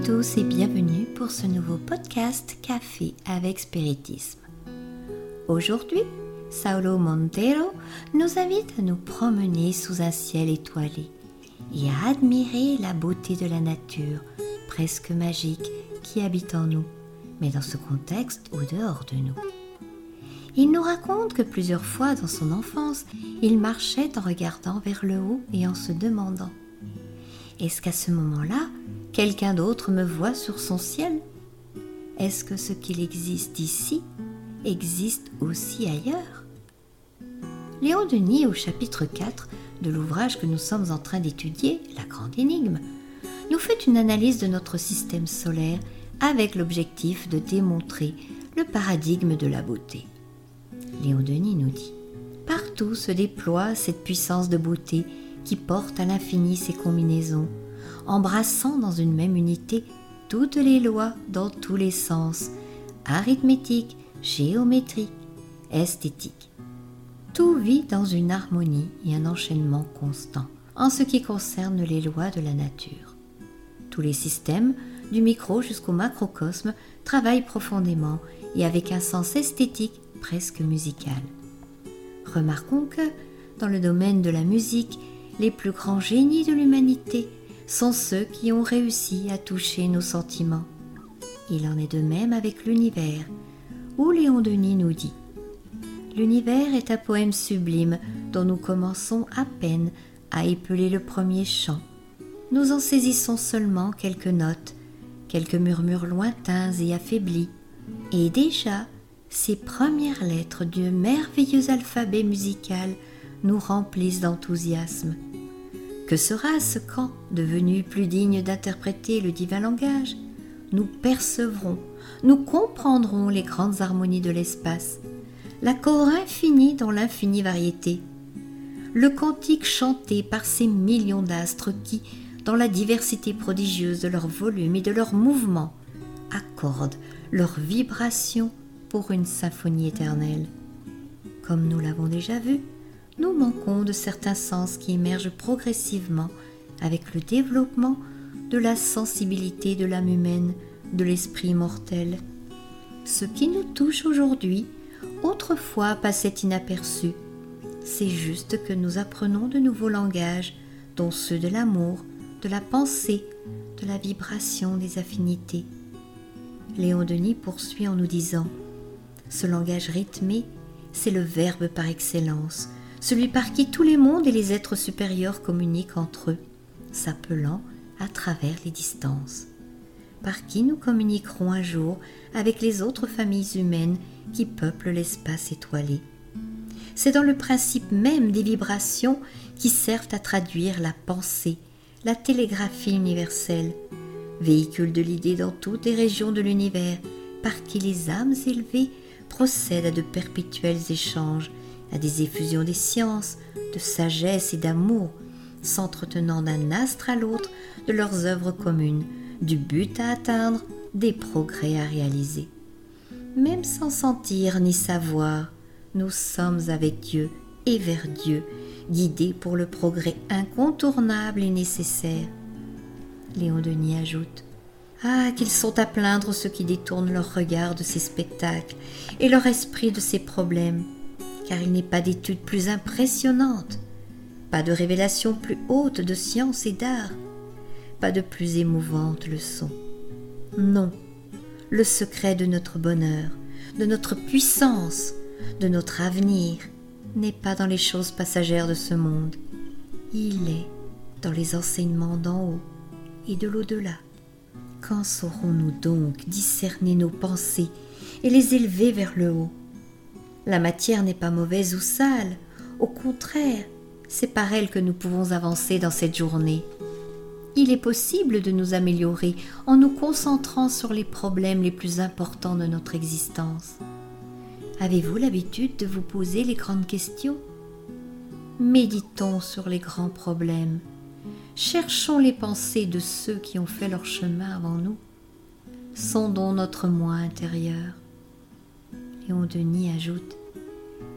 tous et bienvenue pour ce nouveau podcast Café avec Spiritisme. Aujourd'hui, Saulo Montero nous invite à nous promener sous un ciel étoilé et à admirer la beauté de la nature, presque magique, qui habite en nous, mais dans ce contexte au dehors de nous. Il nous raconte que plusieurs fois dans son enfance, il marchait en regardant vers le haut et en se demandant Est-ce qu'à ce, moment-là, quelqu'un d'autre me voit sur son ciel? Est-ce que ce qu'il existe ici existe aussi ailleurs? Léon Denis, au chapitre 4 de l'ouvrage que nous sommes en train d'étudier, La Grande Énigme, nous fait une analyse de notre système solaire avec l'objectif de démontrer le paradigme de la beauté. Léon Denis nous dit Partout se déploie cette puissance de beauté qui porte à l'infini ses combinaisons, embrassant dans une même unité toutes les lois dans tous les sens, arithmétique, géométrique, esthétique. Tout vit dans une harmonie et un enchaînement constant en ce qui concerne les lois de la nature. Tous les systèmes, du micro jusqu'au macrocosme, travaillent profondément et avec un sens esthétique presque musical. Remarquons que, dans le domaine de la musique, les plus grands génies de l'humanité sont ceux qui ont réussi à toucher nos sentiments. Il en est de même avec l'univers, où Léon Denis nous dit L'univers est un poème sublime dont nous commençons à peine à épeler le premier chant. Nous en saisissons seulement quelques notes, quelques murmures lointains et affaiblis, et déjà ces premières lettres du merveilleux alphabet musical nous remplissent d'enthousiasme. Que sera-ce quand, devenu plus digne d'interpréter le divin langage, nous percevrons, nous comprendrons les grandes harmonies de l'espace, l'accord infini dans l'infinie variété, le cantique chanté par ces millions d'astres qui, dans la diversité prodigieuse de leur volume et de leurs mouvements, accordent leurs vibrations pour une symphonie éternelle. Comme nous l'avons déjà vu, nous manquons de certains sens qui émergent progressivement avec le développement de la sensibilité de l'âme humaine, de l'esprit mortel. Ce qui nous touche aujourd'hui, autrefois passait inaperçu. C'est juste que nous apprenons de nouveaux langages, dont ceux de l'amour, de la pensée, de la vibration des affinités. Léon Denis poursuit en nous disant ce langage rythmé, c'est le Verbe par excellence, celui par qui tous les mondes et les êtres supérieurs communiquent entre eux, s'appelant à travers les distances. Par qui nous communiquerons un jour avec les autres familles humaines qui peuplent l'espace étoilé. C'est dans le principe même des vibrations qui servent à traduire la pensée, la télégraphie universelle, véhicule de l'idée dans toutes les régions de l'univers, par qui les âmes élevées procède à de perpétuels échanges, à des effusions des sciences, de sagesse et d'amour, s'entretenant d'un astre à l'autre de leurs œuvres communes, du but à atteindre, des progrès à réaliser. Même sans sentir ni savoir, nous sommes avec Dieu et vers Dieu, guidés pour le progrès incontournable et nécessaire. Léon Denis ajoute ah, qu'ils sont à plaindre ceux qui détournent leur regard de ces spectacles et leur esprit de ces problèmes, car il n'est pas d'étude plus impressionnante, pas de révélation plus haute de science et d'art, pas de plus émouvante leçon. Non, le secret de notre bonheur, de notre puissance, de notre avenir n'est pas dans les choses passagères de ce monde, il est dans les enseignements d'en haut et de l'au-delà. Quand saurons-nous donc discerner nos pensées et les élever vers le haut? La matière n'est pas mauvaise ou sale, au contraire, c'est par elle que nous pouvons avancer dans cette journée. Il est possible de nous améliorer en nous concentrant sur les problèmes les plus importants de notre existence. Avez-vous l'habitude de vous poser les grandes questions? Méditons sur les grands problèmes cherchons les pensées de ceux qui ont fait leur chemin avant nous. Sondons notre moi intérieur. Léon Denis ajoute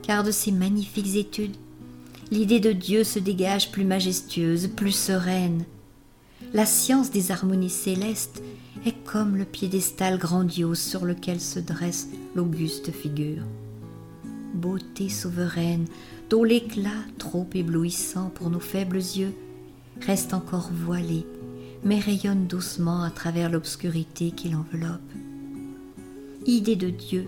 Car de ces magnifiques études, l'idée de Dieu se dégage plus majestueuse, plus sereine. la science des harmonies célestes est comme le piédestal grandiose sur lequel se dresse l'auguste figure. Beauté souveraine, dont l'éclat, trop éblouissant pour nos faibles yeux, reste encore voilé, mais rayonne doucement à travers l'obscurité qui l'enveloppe. Idée de Dieu,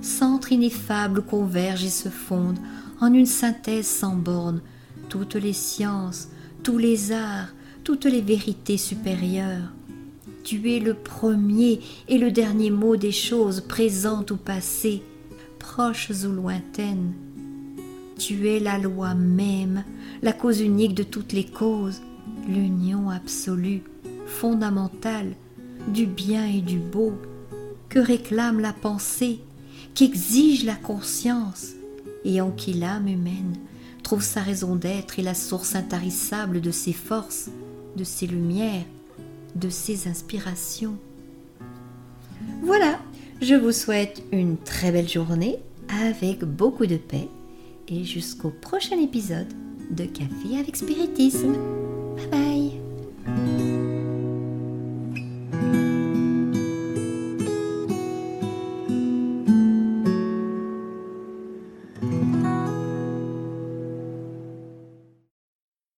centre ineffable où convergent et se fondent en une synthèse sans bornes toutes les sciences, tous les arts, toutes les vérités supérieures. Tu es le premier et le dernier mot des choses présentes ou passées, proches ou lointaines. Tu es la loi même, la cause unique de toutes les causes, l'union absolue, fondamentale, du bien et du beau, que réclame la pensée, qu'exige la conscience, et en qui l'âme humaine trouve sa raison d'être et la source intarissable de ses forces, de ses lumières, de ses inspirations. Voilà, je vous souhaite une très belle journée avec beaucoup de paix et jusqu'au prochain épisode de Café avec Spiritisme. Bye bye